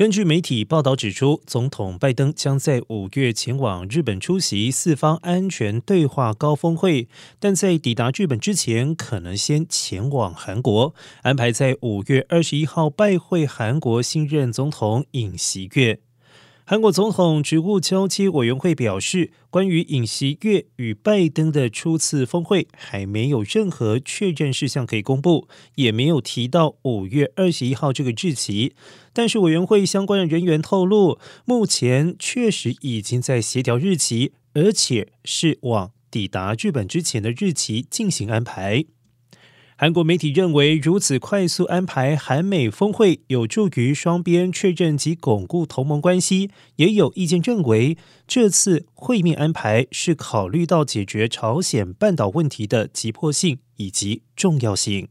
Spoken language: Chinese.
根据媒体报道指出，总统拜登将在五月前往日本出席四方安全对话高峰会，但在抵达日本之前，可能先前往韩国，安排在五月二十一号拜会韩国新任总统尹锡月。韩国总统职务交接委员会表示，关于尹锡悦与拜登的初次峰会，还没有任何确认事项可以公布，也没有提到五月二十一号这个日期。但是，委员会相关的人员透露，目前确实已经在协调日期，而且是往抵达日本之前的日期进行安排。韩国媒体认为，如此快速安排韩美峰会，有助于双边确认及巩固同盟关系。也有意见认为，这次会面安排是考虑到解决朝鲜半岛问题的急迫性以及重要性。